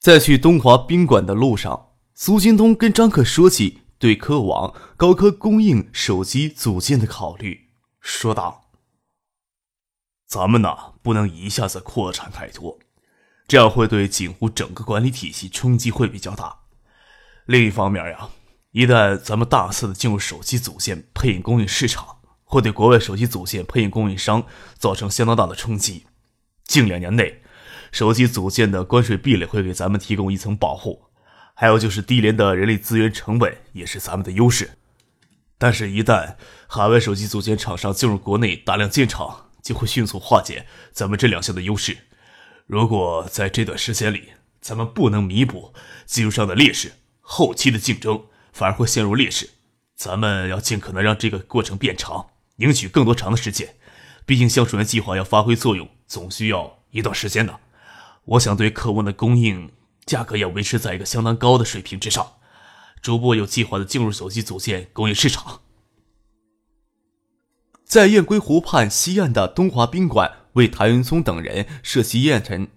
在去东华宾馆的路上，苏京东跟张克说起对科网高科供应手机组件的考虑，说道：“咱们呢，不能一下子扩产太多，这样会对锦湖整个管理体系冲击会比较大。另一方面呀，一旦咱们大肆的进入手机组件配音供应市场，会对国外手机组件配音供应商造成相当大的冲击。近两年内。”手机组件的关税壁垒会给咱们提供一层保护，还有就是低廉的人力资源成本也是咱们的优势。但是，一旦海外手机组件厂商进入国内大量建厂，就会迅速化解咱们这两项的优势。如果在这段时间里，咱们不能弥补技术上的劣势，后期的竞争反而会陷入劣势。咱们要尽可能让这个过程变长，赢取更多长的时间。毕竟，橡树园计划要发挥作用，总需要一段时间的。我想对客户的供应价格要维持在一个相当高的水平之上，逐步有计划的进入手机组件供应市场。在雁归湖畔西岸的东华宾馆为谭云松等人设席宴陈，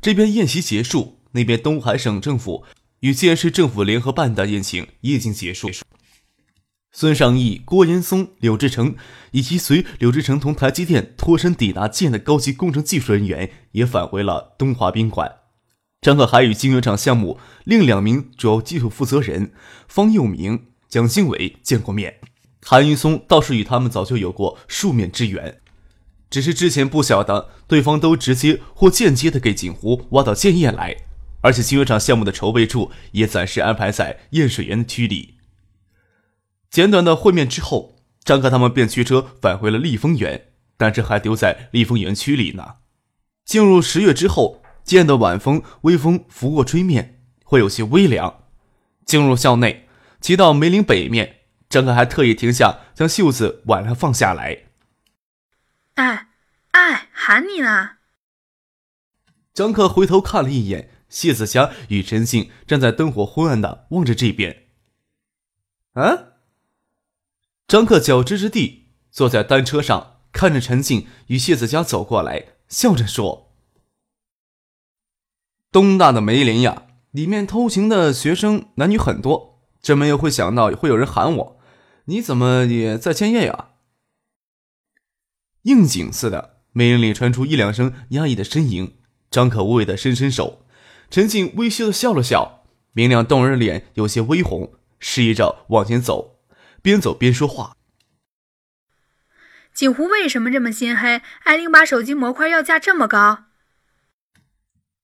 这边宴席结束，那边东海省政府与建市政府联合办的宴请已经结束。孙尚义、郭延松、柳志成以及随柳志成同台积电脱身抵达建的高级工程技术人员也返回了东华宾馆。张可还与晶圆厂项目另两名主要技术负责人方佑明、蒋经纬见过面。韩云松倒是与他们早就有过数面之缘，只是之前不晓得对方都直接或间接的给锦湖挖到建业来，而且晶圆厂项目的筹备处也暂时安排在燕水园区里。简短的会面之后，张克他们便驱车返回了丽峰园，但这还丢在丽峰园区里呢。进入十月之后，见的晚风微风拂过吹面，会有些微凉。进入校内，骑到梅岭北面，张克还特意停下，将袖子挽了放下来。哎，哎，喊你呢！张克回头看了一眼，谢子霞与陈静站在灯火昏暗的望着这边。啊？张克脚支之地，坐在单车上，看着陈静与谢子佳走过来，笑着说：“东大的梅林呀，里面偷情的学生男女很多，真没有会想到会有人喊我。你怎么也在签业呀？”应景似的，梅林里传出一两声压抑的呻吟。张可无谓的伸伸手，陈静微羞的笑了笑，明亮动人的脸有些微红，示意着往前走。边走边说话。锦湖为什么这么心黑？艾琳把手机模块要价这么高？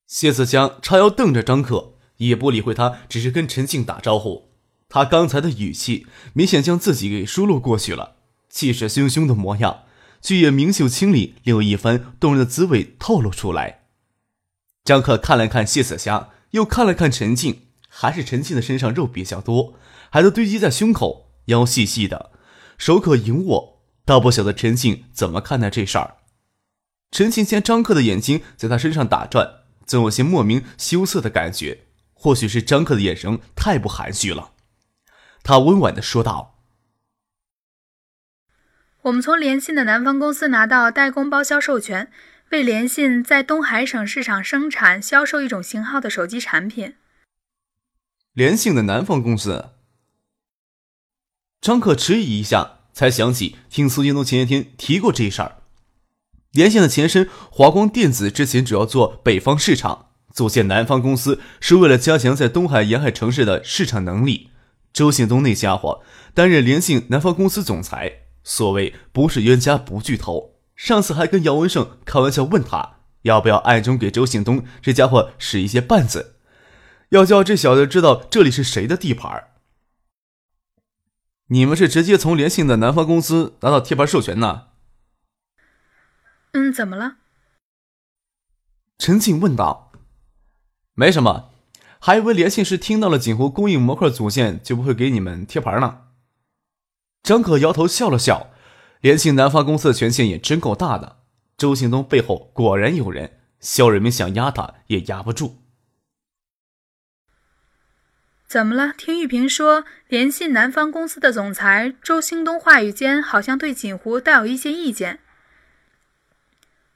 谢子香叉腰瞪着张克，也不理会他，只是跟陈静打招呼。他刚才的语气明显将自己给疏漏过去了，气势汹汹的模样，却也明秀清丽，另有一番动人的滋味透露出来。张克看了看谢子江，又看了看陈静，还是陈静的身上肉比较多，还都堆积在胸口。腰细细的，手可盈握，倒不晓得陈静怎么看待这事儿。陈静见张克的眼睛在他身上打转，总有些莫名羞涩的感觉。或许是张克的眼神太不含蓄了，他温婉的说道：“我们从联信的南方公司拿到代工包销授权，为联信在东海省市场生产、销售一种型号的手机产品。”联信的南方公司。张克迟疑一下，才想起听苏金东前些天提过这事儿。联信的前身华光电子之前主要做北方市场，组建南方公司是为了加强在东海沿海城市的市场能力。周信东那家伙担任联信南方公司总裁，所谓不是冤家不聚头。上次还跟姚文胜开玩笑问他要不要暗中给周信东这家伙使一些绊子，要叫这小子知道这里是谁的地盘。你们是直接从联信的南方公司拿到贴牌授权呢？嗯，怎么了？陈静问道。没什么，还以为联信是听到了锦湖供应模块组件就不会给你们贴牌呢。张可摇头笑了笑，联信南方公司的权限也真够大的。周兴东背后果然有人，肖瑞明想压他也压不住。怎么了？听玉萍说，联信南方公司的总裁周兴东话语间好像对锦湖带有一些意见，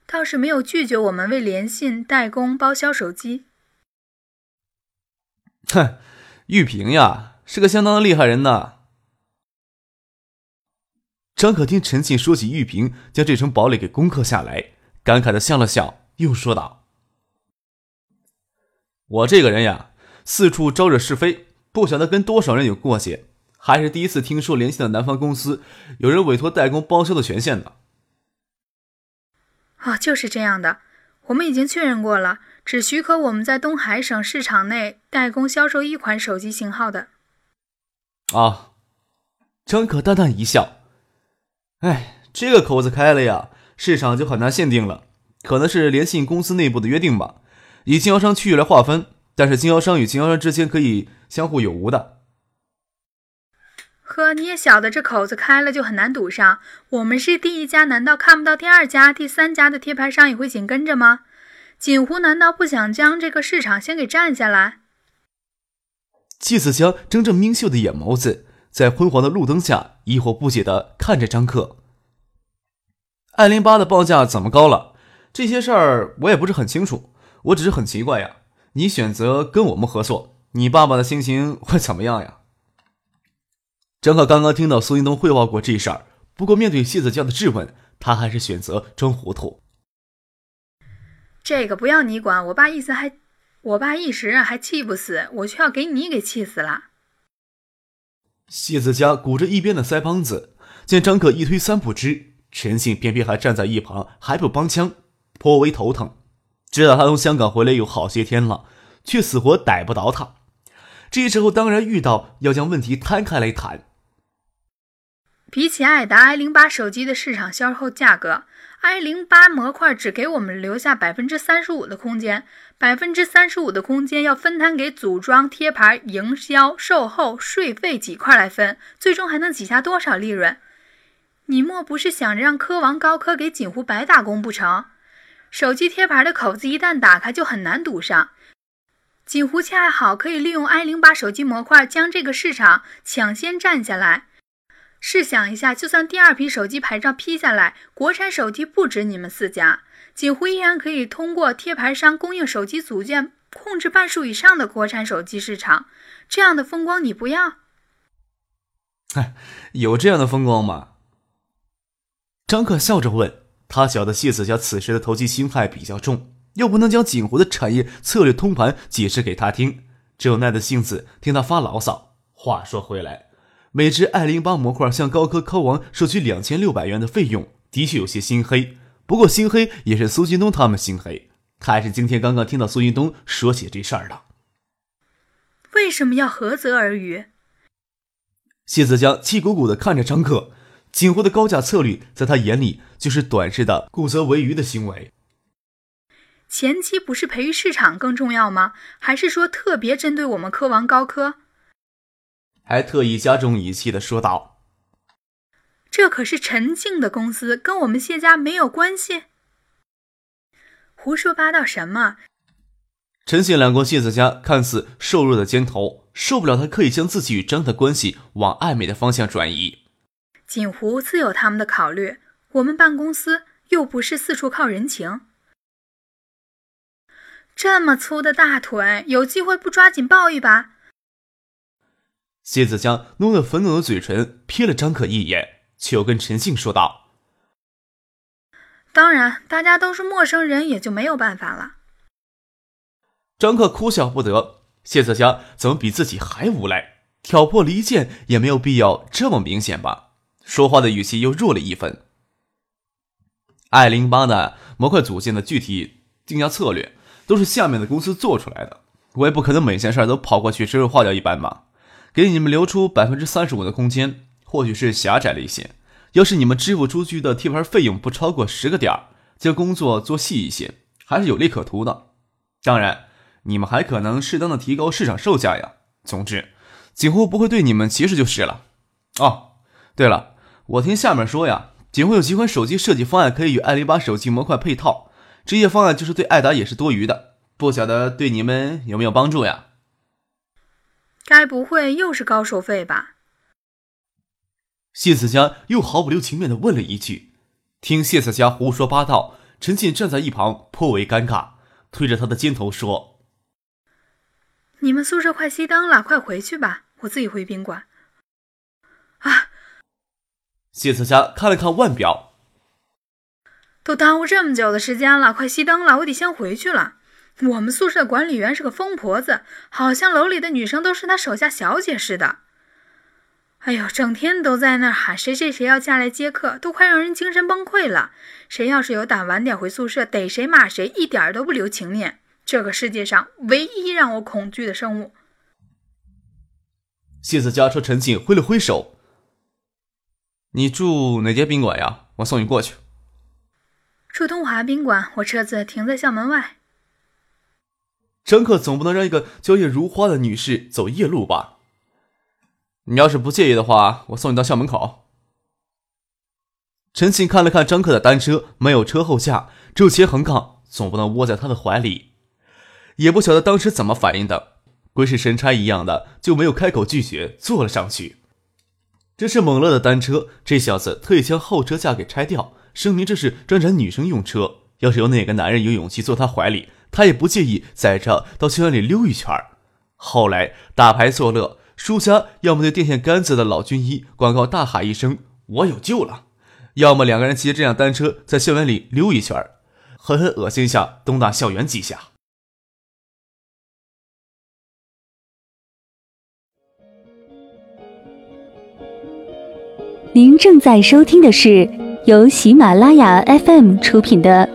倒是没有拒绝我们为联信代工包销手机。哼，玉萍呀，是个相当的厉害人呐。张可听陈信说起玉萍将这层堡垒给攻克下来，感慨的笑了笑，又说道：“我这个人呀。”四处招惹是非，不晓得跟多少人有过节，还是第一次听说联系的南方公司有人委托代工包销的权限呢。哦，就是这样的，我们已经确认过了，只许可我们在东海省市场内代工销售一款手机型号的。啊，张可淡淡一笑，哎，这个口子开了呀，市场就很难限定了，可能是联信公司内部的约定吧，以经销商区域来划分。但是经销商与经销商之间可以相互有无的。呵，你也晓得这口子开了就很难堵上。我们是第一家，难道看不到第二家、第三家的贴牌商也会紧跟着吗？锦湖难道不想将这个市场先给占下来？季子江睁着明秀的眼眸子，在昏黄的路灯下疑惑不解的看着张克。二零八的报价怎么高了？这些事儿我也不是很清楚，我只是很奇怪呀。你选择跟我们合作，你爸爸的心情会怎么样呀？张可刚刚听到苏英东汇报过这事儿，不过面对谢子江的质问，他还是选择装糊涂。这个不要你管，我爸意思还，我爸一时还气不死，我却要给你给气死了。谢子佳鼓着一边的腮帮子，见张可一推三不知，陈信偏偏还站在一旁，还不帮腔，颇为头疼。知道他从香港回来有好些天了，却死活逮不着他。这时候当然遇到要将问题摊开来谈。比起爱达 i 零八手机的市场销售价格，i 零八模块只给我们留下百分之三十五的空间，百分之三十五的空间要分摊给组装、贴牌、营销、售后、税费几块来分，最终还能挤下多少利润？你莫不是想着让科王高科给锦湖白打工不成？手机贴牌的口子一旦打开，就很难堵上。锦湖恰好可以利用 i 零八手机模块将这个市场抢先占下来。试想一下，就算第二批手机牌照批下来，国产手机不止你们四家，锦湖依然可以通过贴牌商供应手机组件，控制半数以上的国产手机市场。这样的风光你不要？哎，有这样的风光吗？张克笑着问。他晓得谢子乔此时的投机心态比较重，又不能将锦湖的产业策略通盘解释给他听，只有耐着性子听他发牢骚。话说回来，每只爱零八模块向高科科王收取两千六百元的费用，的确有些心黑。不过心黑也是苏金东他们心黑，他还是今天刚刚听到苏金东说起这事儿的。为什么要涸泽而渔？谢子佳气鼓鼓的看着张克。锦湖的高价策略，在他眼里就是短视的顾泽为渔的行为。前期不是培育市场更重要吗？还是说特别针对我们科王高科？还特意加重语气的说道：“这可是陈静的公司，跟我们谢家没有关系。”胡说八道什么？陈信两过谢子家，看似瘦弱的肩头，受不了他刻意将自己与张的关系往暧昧的方向转移。锦湖自有他们的考虑，我们办公司又不是四处靠人情。这么粗的大腿，有机会不抓紧抱一把？谢子江弄得愤怒的嘴唇瞥了张可一眼，却又跟陈信说道：“当然，大家都是陌生人，也就没有办法了。”张可哭笑不得，谢子江怎么比自己还无赖？挑拨离间也没有必要这么明显吧？说话的语气又弱了一分。i 零八的模块组件的具体定价策略都是下面的公司做出来的，我也不可能每件事都跑过去指手画脚一般吧。给你们留出百分之三十五的空间，或许是狭窄了一些。要是你们支付出去的贴牌费用不超过十个点，将工作做细一些，还是有利可图的。当然，你们还可能适当的提高市场售价呀。总之，几乎不会对你们歧视就是了。哦，对了，我听下面说呀，仅会有几款手机设计方案可以与爱零八手机模块配套，这些方案就是对爱达也是多余的，不晓得对你们有没有帮助呀？该不会又是高收费吧？谢思佳又毫不留情面的问了一句。听谢思佳胡说八道，陈静站在一旁颇为尴尬，推着他的肩头说：“你们宿舍快熄灯了，快回去吧，我自己回宾馆。”啊！谢子佳看了看腕表，都耽误这么久的时间了，快熄灯了，我得先回去了。我们宿舍管理员是个疯婆子，好像楼里的女生都是她手下小姐似的。哎呦，整天都在那儿喊谁谁谁要下来接客，都快让人精神崩溃了。谁要是有胆晚点回宿舍，逮谁骂谁，一点都不留情面。这个世界上唯一让我恐惧的生物。谢子佳朝陈静挥了挥手：“你住哪间宾馆呀？我送你过去。”住东华宾馆，我车子停在校门外。张克总不能让一个娇艳如花的女士走夜路吧？你要是不介意的话，我送你到校门口。陈庆看了看张克的单车，没有车后架，只有前横杠，总不能窝在他的怀里。也不晓得当时怎么反应的，鬼使神差一样的就没有开口拒绝，坐了上去。这是猛乐的单车，这小子特意将后车架给拆掉，声明这是专产女生用车。要是有哪个男人有勇气坐他怀里，他也不介意载着到校园里溜一圈后来打牌作乐。输家要么对电线杆子的老军医广告大喊一声“我有救了”，要么两个人骑着这辆单车在校园里溜一圈狠狠恶心一下东大校园几下。您正在收听的是由喜马拉雅 FM 出品的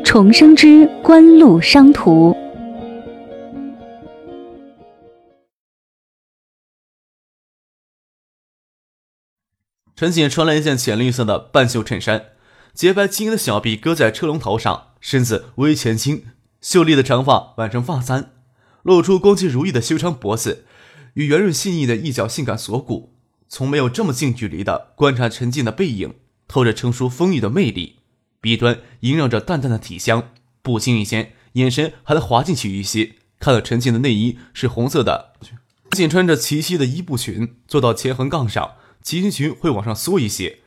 《重生之官路商途》。陈锦穿了一件浅绿色的半袖衬衫，洁白晶莹的小臂搁在车龙头上，身子微前倾，秀丽的长发挽成发簪，露出光洁如玉的修长脖子与圆润细腻的一角性感锁骨。从没有这么近距离的观察陈静的背影，透着成熟丰腴的魅力，鼻端萦绕着淡淡的体香，不经意间眼神还能滑进去一些。看到陈静的内衣是红色的，陈静穿着齐膝的衣布裙，坐到前横杠上。齐胸裙会往上缩一些，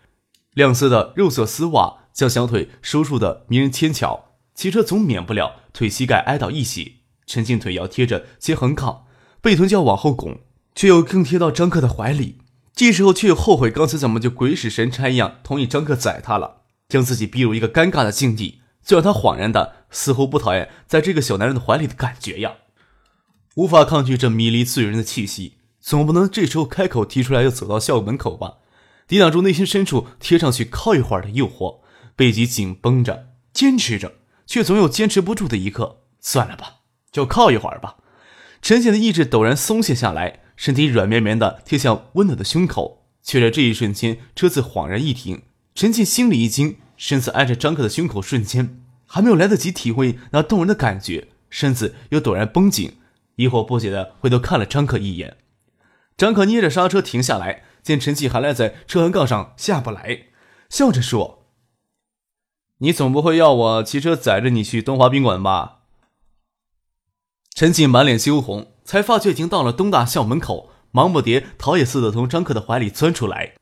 亮色的肉色丝袜将小腿收束的迷人纤巧。骑车总免不了腿膝盖挨到一起，陈静腿要贴着接横杠，背臀就要往后拱，却又更贴到张克的怀里。这时候却又后悔刚才怎么就鬼使神差一样同意张克宰他了，将自己逼入一个尴尬的境地。最让他恍然的，似乎不讨厌在这个小男人的怀里的感觉呀，无法抗拒这迷离醉人的气息。总不能这时候开口提出来要走到校门口吧？抵挡住内心深处贴上去靠一会儿的诱惑，背脊紧绷着，坚持着，却总有坚持不住的一刻。算了吧，就靠一会儿吧。陈显的意志陡然松懈下来，身体软绵绵的贴向温暖的胸口。却在这一瞬间，车子恍然一停，陈静心里一惊，身子挨着张克的胸口，瞬间还没有来得及体会那动人的感觉，身子又陡然绷紧，疑惑不解的回头看了张克一眼。张可捏着刹车停下来，见陈静还赖在车横杠上下不来，笑着说：“你总不会要我骑车载着你去东华宾馆吧？”陈静满脸羞红，才发觉已经到了东大校门口，忙不迭逃也似的从张克的怀里钻出来，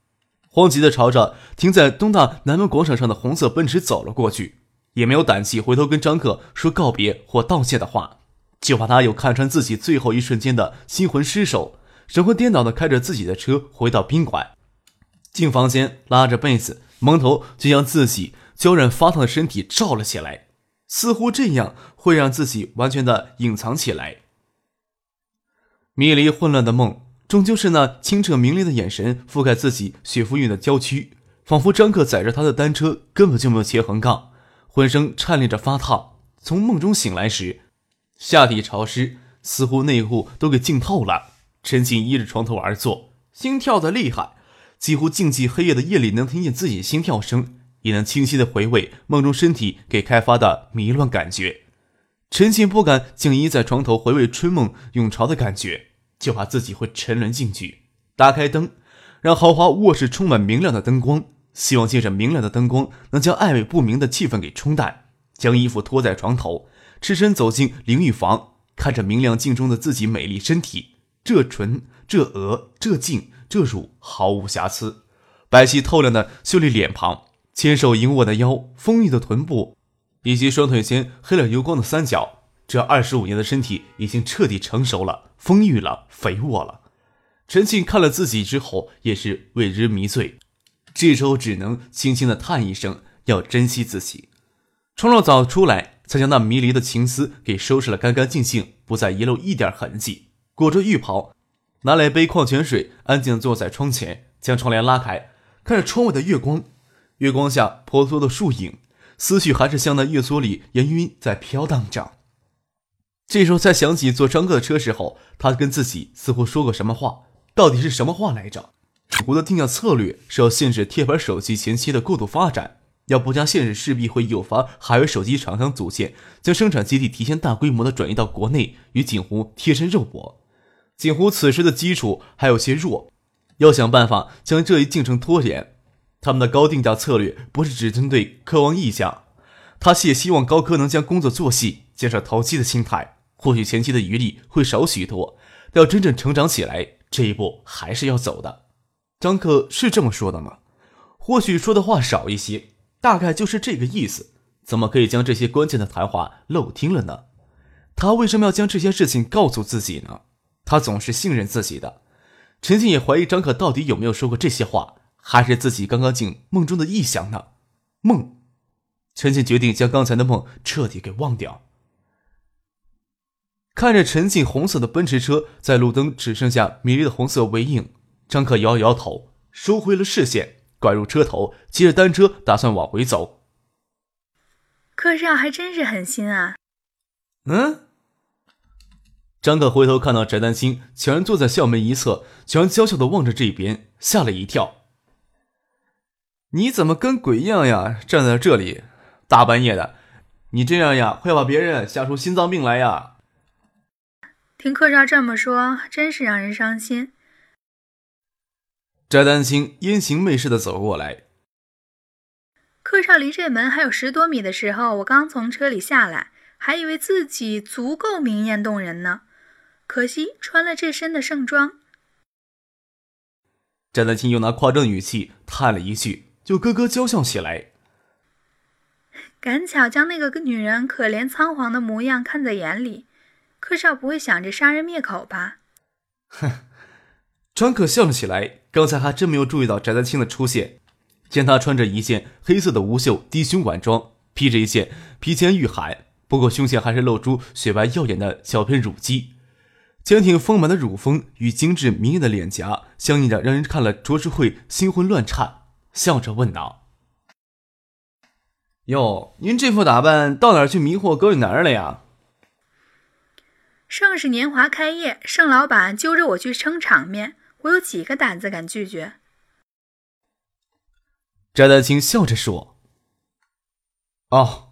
慌急的朝着停在东大南门广场上的红色奔驰走了过去，也没有胆气回头跟张克说告别或道谢的话，就怕他有看穿自己最后一瞬间的心魂失守。神魂颠倒的开着自己的车回到宾馆，进房间拉着被子，蒙头就将自己娇软发烫的身体罩了起来，似乎这样会让自己完全的隐藏起来。迷离混乱的梦，终究是那清澈明亮的眼神覆盖自己血浮云的娇躯，仿佛张克载着他的单车根本就没有切横杠，浑身颤栗着发烫。从梦中醒来时，下体潮湿，似乎内裤都给浸透了。陈静依着床头而坐，心跳的厉害，几乎静寂黑夜的夜里能听见自己心跳声，也能清晰的回味梦中身体给开发的迷乱感觉。陈庆不敢静依在床头回味春梦涌潮的感觉，就怕自己会沉沦进去。打开灯，让豪华卧室充满明亮的灯光，希望借着明亮的灯光能将暧昧不明的气氛给冲淡。将衣服脱在床头，赤身走进淋浴房，看着明亮镜中的自己美丽身体，这唇、这额、这颈、这乳毫无瑕疵，白皙透亮的秀丽脸庞，纤手盈握的腰，丰腴的臀部。以及双腿间黑了油光的三角，这二十五年的身体已经彻底成熟了，丰腴了，肥沃了。陈庆看了自己之后，也是为之迷醉。这时候只能轻轻的叹一声，要珍惜自己。冲了澡出来，才将那迷离的情思给收拾了干干净净，不再遗漏一点痕迹。裹着浴袍，拿来杯矿泉水，安静坐在窗前，将窗帘拉开，看着窗外的月光，月光下婆娑的树影。思绪还是像那月梭里烟云在飘荡着。这时候才想起坐张哥的车时候，他跟自己似乎说过什么话，到底是什么话来着？我的定价策略是要限制贴牌手机前期的过度发展，要不加限制，势必会诱发海外手机厂商组建，将生产基地提前大规模的转移到国内，与锦湖贴身肉搏。锦湖此时的基础还有些弱，要想办法将这一进程拖延。他们的高定价策略不是只针对科王意向，他也希望高科能将工作做细，减少投机的心态。或许前期的余力会少许多，但要真正成长起来，这一步还是要走的。张克是这么说的吗？或许说的话少一些，大概就是这个意思。怎么可以将这些关键的谈话漏听了呢？他为什么要将这些事情告诉自己呢？他总是信任自己的。陈静也怀疑张可到底有没有说过这些话。还是自己刚刚进梦中的臆想呢？梦，陈静决定将刚才的梦彻底给忘掉。看着陈静红色的奔驰车在路灯只剩下迷离的红色尾影，张可摇摇头，收回了视线，拐入车头，骑着单车打算往回走。柯少还真是狠心啊！嗯。张可回头看到翟丹青悄然坐在校门一侧，悄然娇笑的望着这边，吓了一跳。你怎么跟鬼一样呀？站在这里，大半夜的，你这样呀，会把别人吓出心脏病来呀！听柯少这么说，真是让人伤心。翟丹青阴行媚似的走过来。柯少离这门还有十多米的时候，我刚从车里下来，还以为自己足够明艳动人呢，可惜穿了这身的盛装。翟丹青又拿夸张的语气叹了一句。就咯咯娇笑起来。赶巧将那个女人可怜仓皇的模样看在眼里，柯少不会想着杀人灭口吧？哼，张可笑了起来。刚才还真没有注意到翟丹青的出现。见他穿着一件黑色的无袖低胸晚装，披着一件披肩御寒，不过胸前还是露出雪白耀眼的小片乳肌，坚挺丰满的乳峰与精致明艳的脸颊相映着，让人看了着实会心魂乱颤。笑着问道：“哟，您这副打扮到哪儿去迷惑各位男人了呀？”盛世年华开业，盛老板揪着我去撑场面，我有几个胆子敢拒绝？翟丹青笑着说：“哦。”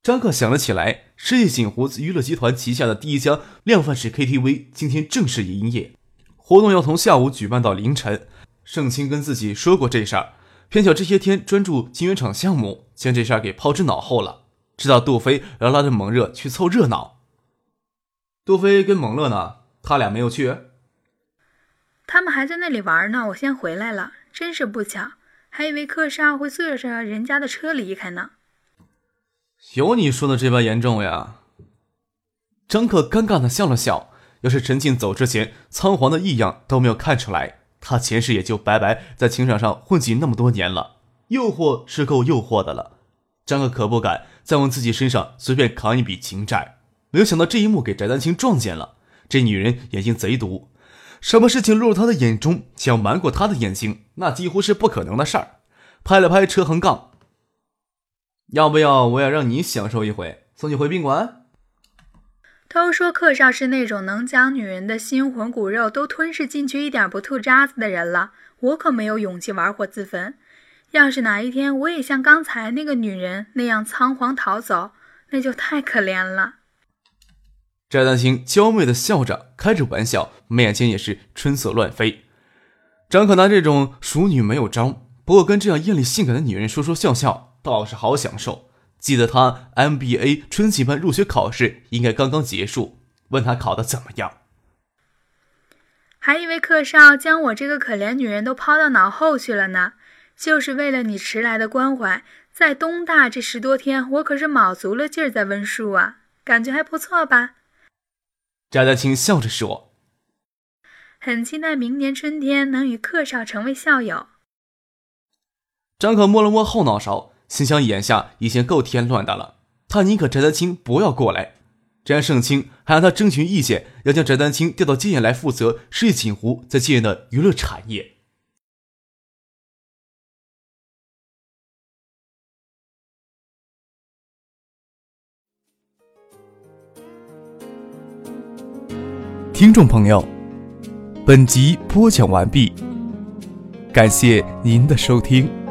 张克想了起来，世纪锦湖娱乐集团旗下的第一家量贩式 KTV 今天正式营业，活动要从下午举办到凌晨。盛清跟自己说过这事儿，偏巧这些天专注金圆厂项目，将这事儿给抛之脑后了。知道杜飞要拉着蒙热去凑热闹。杜飞跟蒙乐呢？他俩没有去？他们还在那里玩呢。我先回来了，真是不巧，还以为客少会坐着人家的车离开呢。有你说的这般严重呀？张克尴尬的笑了笑。要是陈静走之前仓皇的异样都没有看出来。他前世也就白白在情场上混迹那么多年了，诱惑是够诱惑的了。张哥可不敢再往自己身上随便扛一笔情债。没有想到这一幕给翟丹青撞见了。这女人眼睛贼毒，什么事情落入他的眼中，想瞒过他的眼睛，那几乎是不可能的事儿。拍了拍车横杠，要不要我也让你享受一回，送你回宾馆？都说克少是那种能将女人的心魂骨肉都吞噬进去，一点不吐渣子的人了。我可没有勇气玩火自焚。要是哪一天我也像刚才那个女人那样仓皇逃走，那就太可怜了。翟丹青娇媚的笑着，开着玩笑，眉眼间也是春色乱飞。张可拿这种熟女没有招，不过跟这样艳丽性感的女人说说笑笑，倒是好享受。记得他 MBA 春季班入学考试应该刚刚结束，问他考的怎么样，还以为课少将我这个可怜女人都抛到脑后去了呢。就是为了你迟来的关怀，在东大这十多天，我可是卯足了劲儿在温书啊，感觉还不错吧？翟丹青笑着说：“很期待明年春天能与克少成为校友。”张可摸了摸后脑勺，心想眼下已经够添乱的了，他宁可翟丹青不要过来。詹盛清还让他征询意见，要将翟丹青调到建业来负责世纪锦湖在建业的娱乐产业。听众朋友，本集播讲完毕，感谢您的收听。